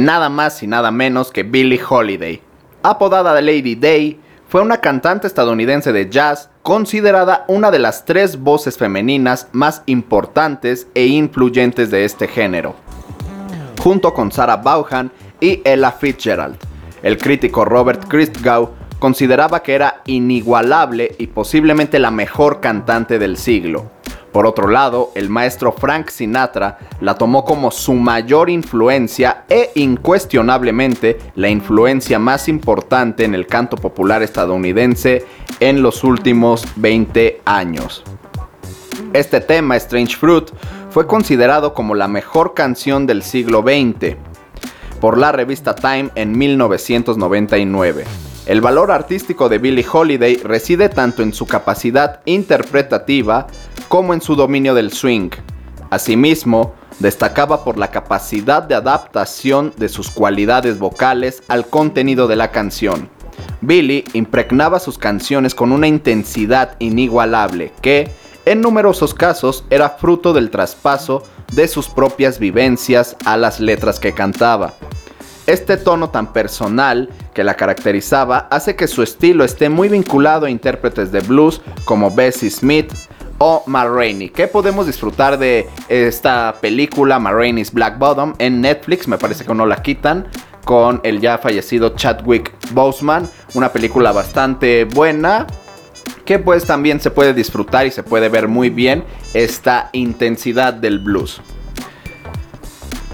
Nada más y nada menos que Billie Holiday. Apodada de Lady Day, fue una cantante estadounidense de jazz considerada una de las tres voces femeninas más importantes e influyentes de este género, junto con Sarah Vaughan y Ella Fitzgerald. El crítico Robert Christgau consideraba que era inigualable y posiblemente la mejor cantante del siglo. Por otro lado, el maestro Frank Sinatra la tomó como su mayor influencia e incuestionablemente la influencia más importante en el canto popular estadounidense en los últimos 20 años. Este tema, Strange Fruit, fue considerado como la mejor canción del siglo XX por la revista Time en 1999. El valor artístico de Billie Holiday reside tanto en su capacidad interpretativa como en su dominio del swing. Asimismo, destacaba por la capacidad de adaptación de sus cualidades vocales al contenido de la canción. Billie impregnaba sus canciones con una intensidad inigualable que, en numerosos casos, era fruto del traspaso de sus propias vivencias a las letras que cantaba. Este tono tan personal que la caracterizaba hace que su estilo esté muy vinculado a intérpretes de blues como Bessie Smith o Ma Rainey, que podemos disfrutar de esta película Ma Rainey's Black Bottom en Netflix, me parece que no la quitan, con el ya fallecido Chadwick Boseman, una película bastante buena, que pues también se puede disfrutar y se puede ver muy bien esta intensidad del blues.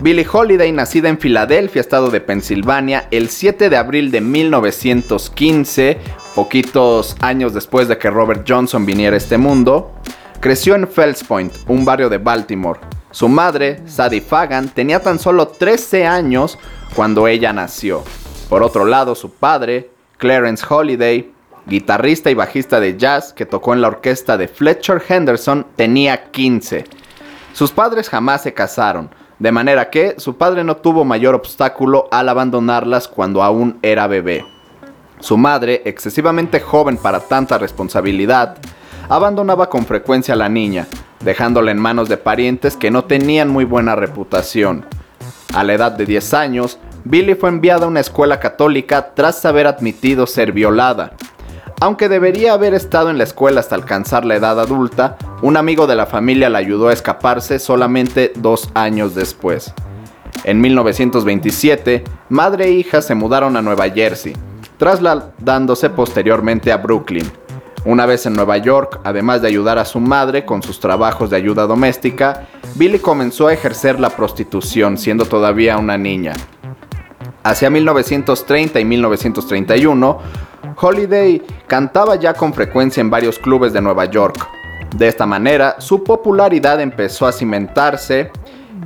Billie Holiday, nacida en Filadelfia, estado de Pensilvania, el 7 de abril de 1915, poquitos años después de que Robert Johnson viniera a este mundo, creció en Fells Point, un barrio de Baltimore. Su madre, Sadie Fagan, tenía tan solo 13 años cuando ella nació. Por otro lado, su padre, Clarence Holiday, guitarrista y bajista de jazz que tocó en la orquesta de Fletcher Henderson, tenía 15. Sus padres jamás se casaron, de manera que su padre no tuvo mayor obstáculo al abandonarlas cuando aún era bebé. Su madre, excesivamente joven para tanta responsabilidad, abandonaba con frecuencia a la niña, dejándola en manos de parientes que no tenían muy buena reputación. A la edad de 10 años, Billy fue enviada a una escuela católica tras haber admitido ser violada. Aunque debería haber estado en la escuela hasta alcanzar la edad adulta, un amigo de la familia la ayudó a escaparse solamente dos años después. En 1927, madre e hija se mudaron a Nueva Jersey, trasladándose posteriormente a Brooklyn. Una vez en Nueva York, además de ayudar a su madre con sus trabajos de ayuda doméstica, Billy comenzó a ejercer la prostitución siendo todavía una niña. Hacia 1930 y 1931, Holiday cantaba ya con frecuencia en varios clubes de Nueva York. De esta manera, su popularidad empezó a cimentarse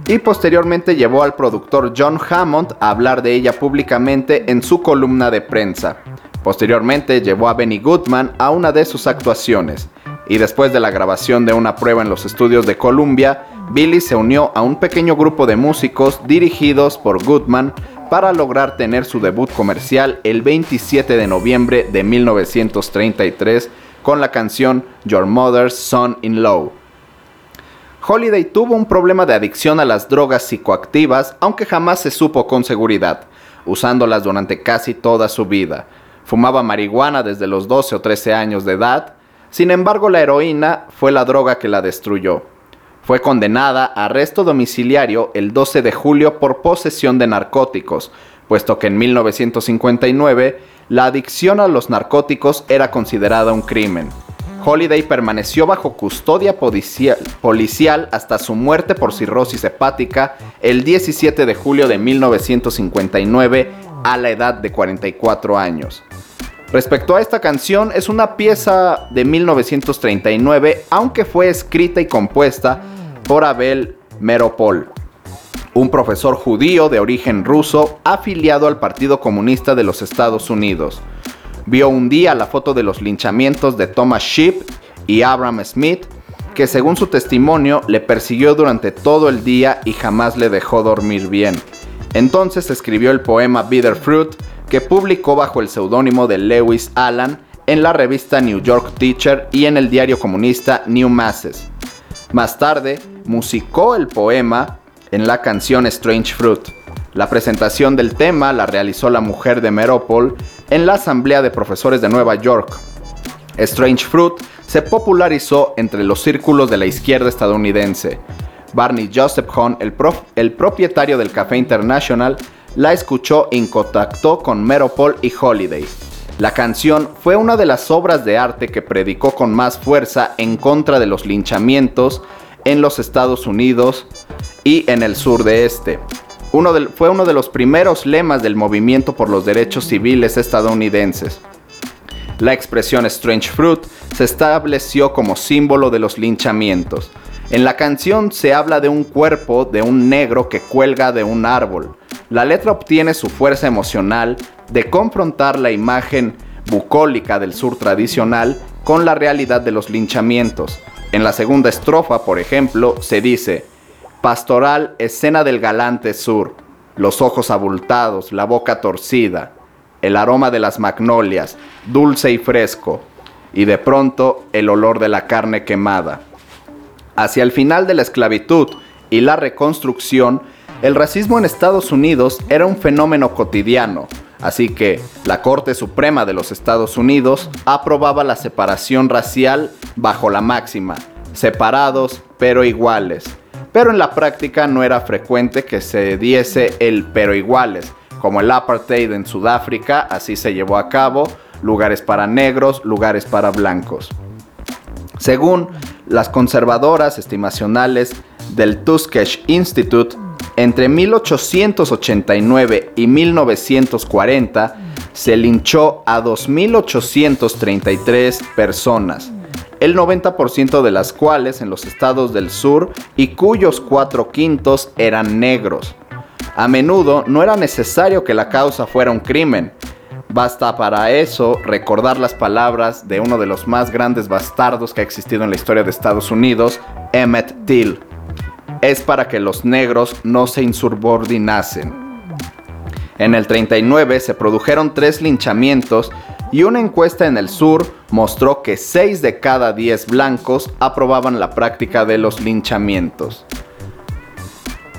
y posteriormente llevó al productor John Hammond a hablar de ella públicamente en su columna de prensa. Posteriormente llevó a Benny Goodman a una de sus actuaciones, y después de la grabación de una prueba en los estudios de Columbia, Billy se unió a un pequeño grupo de músicos dirigidos por Goodman para lograr tener su debut comercial el 27 de noviembre de 1933 con la canción Your Mother's Son-in-Law. Holiday tuvo un problema de adicción a las drogas psicoactivas, aunque jamás se supo con seguridad, usándolas durante casi toda su vida. Fumaba marihuana desde los 12 o 13 años de edad, sin embargo la heroína fue la droga que la destruyó. Fue condenada a arresto domiciliario el 12 de julio por posesión de narcóticos, puesto que en 1959 la adicción a los narcóticos era considerada un crimen. Holiday permaneció bajo custodia policial, hasta su muerte por cirrosis hepática el 17 de julio de 1959 a la edad de 44 años. Respecto a esta canción, es una pieza de 1939, aunque fue escrita y compuesta por Abel Meropol, un profesor judío de origen ruso afiliado al Partido Comunista de los Estados Unidos. Vio un día la foto de los linchamientos de Thomas Sheep y Abraham Smith, que según su testimonio le persiguió durante todo el día y jamás le dejó dormir bien. Entonces escribió el poema Bitter Fruit, que publicó bajo el seudónimo de Lewis Allen en la revista New York Teacher y en el diario comunista New Masses. Más tarde, musicó el poema en la canción Strange Fruit. La presentación del tema la realizó la mujer de Meropol en la Asamblea de Profesores de Nueva York. Strange Fruit se popularizó entre los círculos de la izquierda estadounidense. Barney el, prof- el propietario del Café International, la escuchó y contactó con Meropol y Holiday. La canción fue una de las obras de arte que predicó con más fuerza en contra de los linchamientos en los Estados Unidos y en el sur de este. Fue uno de los primeros lemas del movimiento por los derechos civiles estadounidenses. La expresión Strange Fruit se estableció como símbolo de los linchamientos. En la canción se habla de un cuerpo de un negro que cuelga de un árbol. La letra obtiene su fuerza emocional de confrontar la imagen bucólica del sur tradicional con la realidad de los linchamientos. En la segunda estrofa, por ejemplo, se dice, Pastoral escena del galante sur, los ojos abultados, la boca torcida, el aroma de las magnolias, dulce y fresco, y de pronto el olor de la carne quemada. Hacia el final de la esclavitud y la reconstrucción, el racismo en Estados Unidos era un fenómeno cotidiano, así que la Corte Suprema de los Estados Unidos aprobaba la separación racial bajo la máxima, separados pero iguales. Pero en la práctica no era frecuente que se diese el pero iguales, como el apartheid en Sudáfrica, así se llevó a cabo, lugares para negros, lugares para blancos. Según las conservadoras estimacionales del Tuskegee Institute, entre 1889 y 1940 se linchó a 2.833 personas, el 90% de las cuales en los estados del sur y cuyos cuatro quintos eran negros. A menudo no era necesario que la causa fuera un crimen. Basta para eso recordar las palabras de uno de los más grandes bastardos que ha existido en la historia de Estados Unidos, Emmett Till. Es para que los negros no se insubordinasen. En el 39 se produjeron tres linchamientos y una encuesta en el sur mostró que 6 de cada 10 blancos aprobaban la práctica de los linchamientos.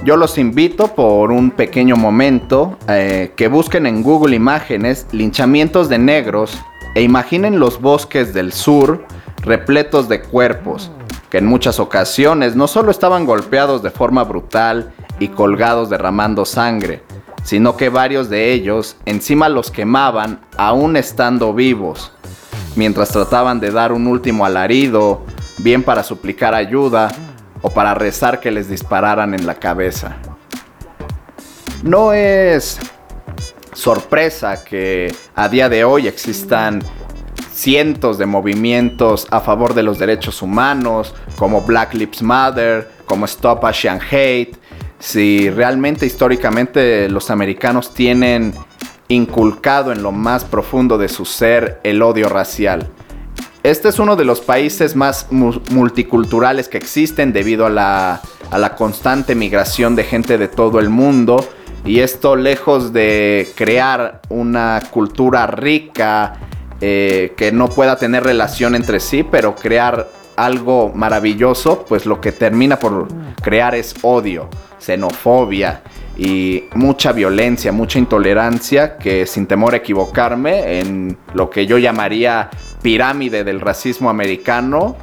Yo los invito por un pequeño momento eh, que busquen en Google Imágenes linchamientos de negros e imaginen los bosques del sur repletos de cuerpos, que en muchas ocasiones no solo estaban golpeados de forma brutal y colgados derramando sangre, sino que varios de ellos encima los quemaban aún estando vivos, mientras trataban de dar un último alarido, bien para suplicar ayuda o para rezar que les dispararan en la cabeza. No es sorpresa que a día de hoy existan cientos de movimientos a favor de los derechos humanos, como Black Lives Matter, como Stop Asian Hate, si realmente históricamente los americanos tienen inculcado en lo más profundo de su ser el odio racial. Este es uno de los países más mu- multiculturales que existen debido a la, a la constante migración de gente de todo el mundo. Y esto lejos de crear una cultura rica eh, que no pueda tener relación entre sí, pero crear algo maravilloso, pues lo que termina por crear es odio, xenofobia y mucha violencia, mucha intolerancia que sin temor a equivocarme en lo que yo llamaría pirámide del racismo americano,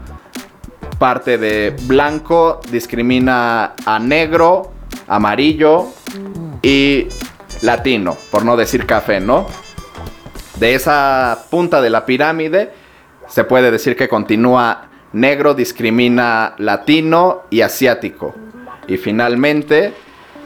parte de blanco discrimina a negro, amarillo y latino, por no decir café, ¿no? De esa punta de la pirámide se puede decir que continúa negro, discrimina latino y asiático. Y finalmente,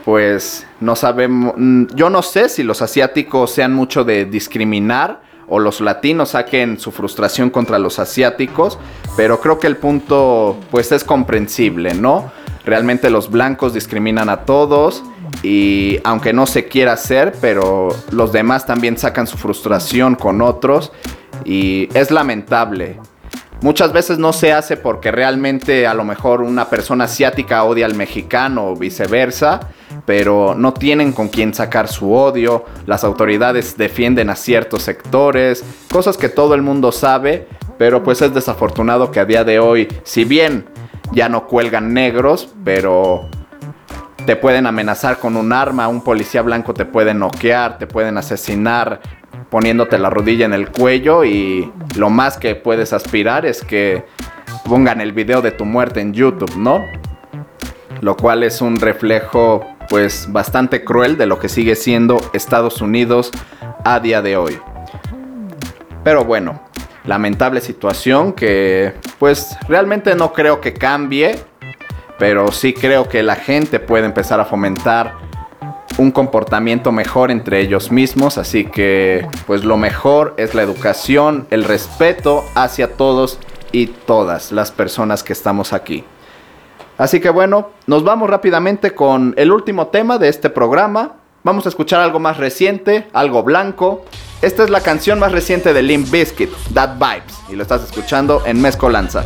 pues no sabemos, mm, yo no sé si los asiáticos sean mucho de discriminar o los latinos saquen su frustración contra los asiáticos, pero creo que el punto pues es comprensible, ¿no? Realmente los blancos discriminan a todos y aunque no se quiera hacer, pero los demás también sacan su frustración con otros y es lamentable. Muchas veces no se hace porque realmente a lo mejor una persona asiática odia al mexicano o viceversa, pero no tienen con quién sacar su odio, las autoridades defienden a ciertos sectores, cosas que todo el mundo sabe, pero pues es desafortunado que a día de hoy, si bien ya no cuelgan negros, pero te pueden amenazar con un arma, un policía blanco te puede noquear, te pueden asesinar poniéndote la rodilla en el cuello y lo más que puedes aspirar es que pongan el video de tu muerte en YouTube, ¿no? Lo cual es un reflejo pues bastante cruel de lo que sigue siendo Estados Unidos a día de hoy. Pero bueno, lamentable situación que pues realmente no creo que cambie, pero sí creo que la gente puede empezar a fomentar un comportamiento mejor entre ellos mismos, así que pues lo mejor es la educación, el respeto hacia todos y todas las personas que estamos aquí. Así que bueno, nos vamos rápidamente con el último tema de este programa. Vamos a escuchar algo más reciente, algo blanco. Esta es la canción más reciente de Limp Bizkit, That Vibes, y lo estás escuchando en Mezcolanza.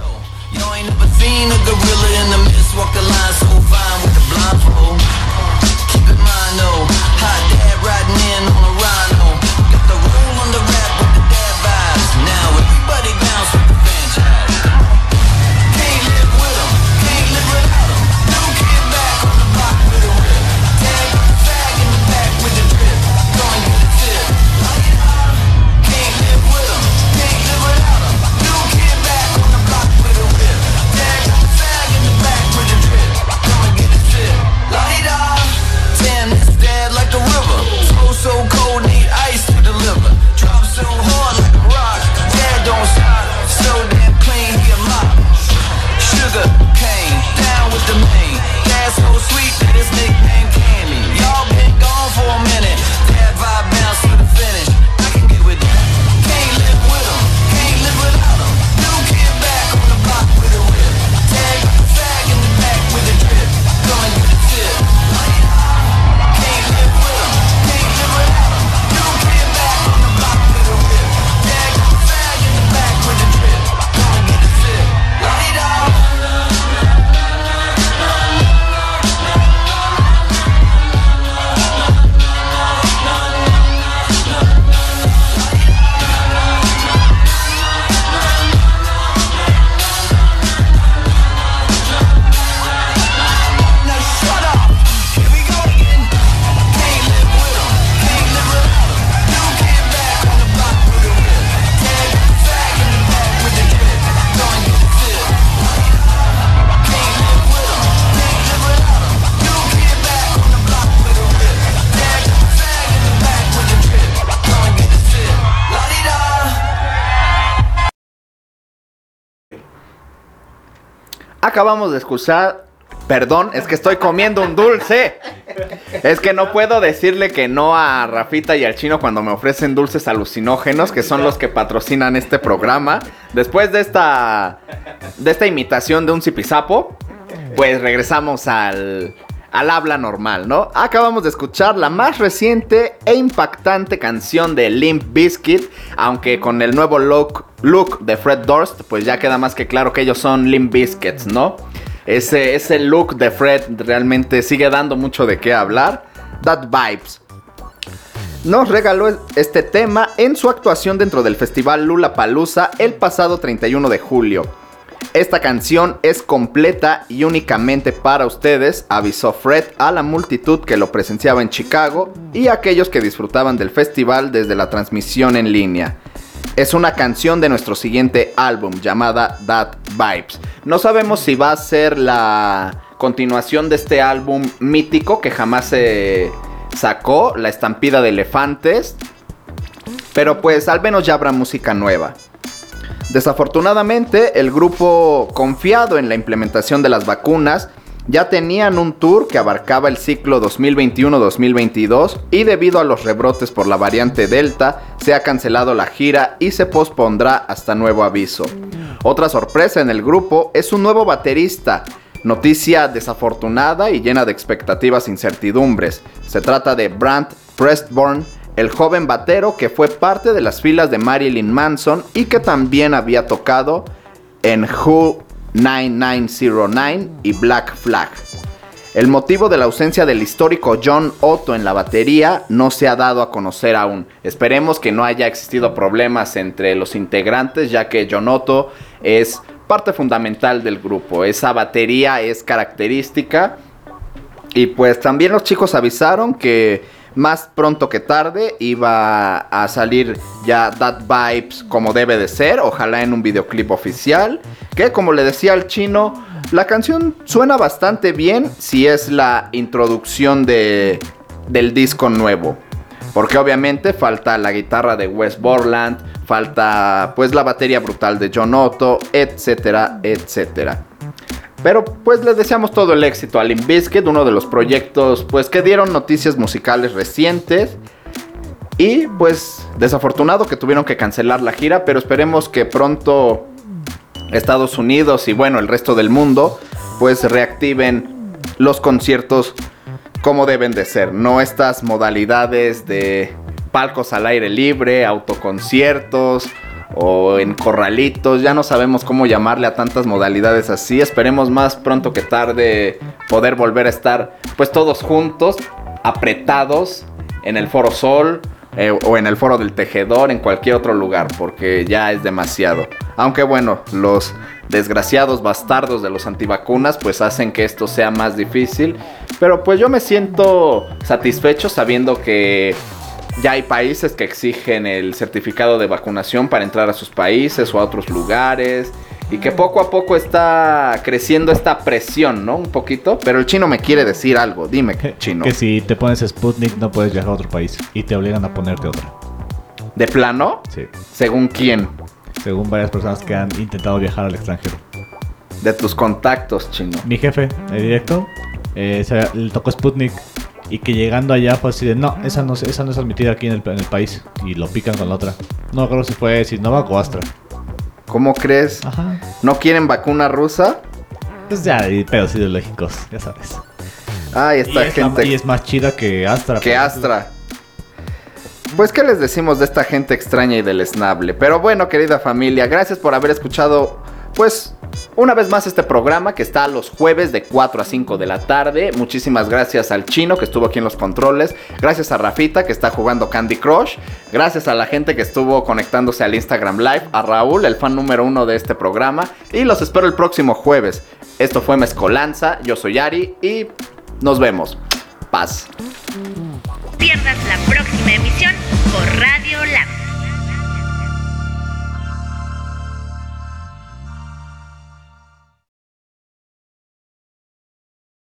Acabamos de escuchar. Perdón, es que estoy comiendo un dulce. Es que no puedo decirle que no a Rafita y al chino cuando me ofrecen dulces alucinógenos, que son los que patrocinan este programa. Después de esta. de esta imitación de un zipizapo, pues regresamos al. Al habla normal, ¿no? Acabamos de escuchar la más reciente e impactante canción de Limp Bizkit, aunque con el nuevo look, look de Fred Durst, pues ya queda más que claro que ellos son Limp Bizkits, ¿no? Ese, ese look de Fred realmente sigue dando mucho de qué hablar. That Vibes. Nos regaló este tema en su actuación dentro del festival Lula Palusa el pasado 31 de julio. Esta canción es completa y únicamente para ustedes, avisó Fred a la multitud que lo presenciaba en Chicago y a aquellos que disfrutaban del festival desde la transmisión en línea. Es una canción de nuestro siguiente álbum llamada That Vibes. No sabemos si va a ser la continuación de este álbum mítico que jamás se sacó, La estampida de elefantes. Pero pues al menos ya habrá música nueva. Desafortunadamente, el grupo confiado en la implementación de las vacunas ya tenían un tour que abarcaba el ciclo 2021-2022 y debido a los rebrotes por la variante Delta se ha cancelado la gira y se pospondrá hasta nuevo aviso. Otra sorpresa en el grupo es un nuevo baterista, noticia desafortunada y llena de expectativas e incertidumbres. Se trata de Brant Prestborn, el joven batero que fue parte de las filas de Marilyn Manson y que también había tocado en Who 9909 y Black Flag. El motivo de la ausencia del histórico John Otto en la batería no se ha dado a conocer aún. Esperemos que no haya existido problemas entre los integrantes, ya que John Otto es parte fundamental del grupo. Esa batería es característica. Y pues también los chicos avisaron que más pronto que tarde iba a salir ya That Vibes como debe de ser, ojalá en un videoclip oficial, que como le decía al chino, la canción suena bastante bien si es la introducción de, del disco nuevo. Porque obviamente falta la guitarra de Wes Borland, falta pues la batería brutal de John Otto, etcétera, etcétera. Pero pues les deseamos todo el éxito a Limp Bizkit, uno de los proyectos pues que dieron noticias musicales recientes. Y pues desafortunado que tuvieron que cancelar la gira, pero esperemos que pronto Estados Unidos y bueno, el resto del mundo pues reactiven los conciertos como deben de ser, no estas modalidades de palcos al aire libre, autoconciertos o en corralitos, ya no sabemos cómo llamarle a tantas modalidades así, esperemos más pronto que tarde poder volver a estar pues todos juntos, apretados en el Foro Sol eh, o en el Foro del Tejedor, en cualquier otro lugar, porque ya es demasiado. Aunque bueno, los desgraciados bastardos de los antivacunas pues hacen que esto sea más difícil, pero pues yo me siento satisfecho sabiendo que ya hay países que exigen el certificado de vacunación para entrar a sus países o a otros lugares. Y que poco a poco está creciendo esta presión, ¿no? Un poquito. Pero el chino me quiere decir algo. Dime, chino. Que si te pones Sputnik no puedes viajar a otro país y te obligan a ponerte otra. ¿De plano? Sí. ¿Según quién? Según varias personas que han intentado viajar al extranjero. De tus contactos, chino. Mi jefe, el directo, eh, se- le tocó Sputnik y que llegando allá fue así de no, esa no, se- esa no es admitida aquí en el, en el país y lo pican con la otra. No creo si fue Sinovac o Astra. ¿Cómo crees? Ajá. ¿No quieren vacuna rusa? Pues ya, hay pedos ideológicos, ya sabes. Ay, Y esta es, la- gente y es más chida que Astra. que Astra. Pues, ¿qué les decimos de esta gente extraña y deleznable? Pero bueno, querida familia, gracias por haber escuchado, pues, una vez más este programa que está los jueves de 4 a 5 de la tarde. Muchísimas gracias al chino que estuvo aquí en los controles. Gracias a Rafita que está jugando Candy Crush. Gracias a la gente que estuvo conectándose al Instagram Live. A Raúl, el fan número uno de este programa. Y los espero el próximo jueves. Esto fue Mezcolanza. Yo soy Ari y nos vemos. Paz. Pierdas la próxima emisión por Radio Lab.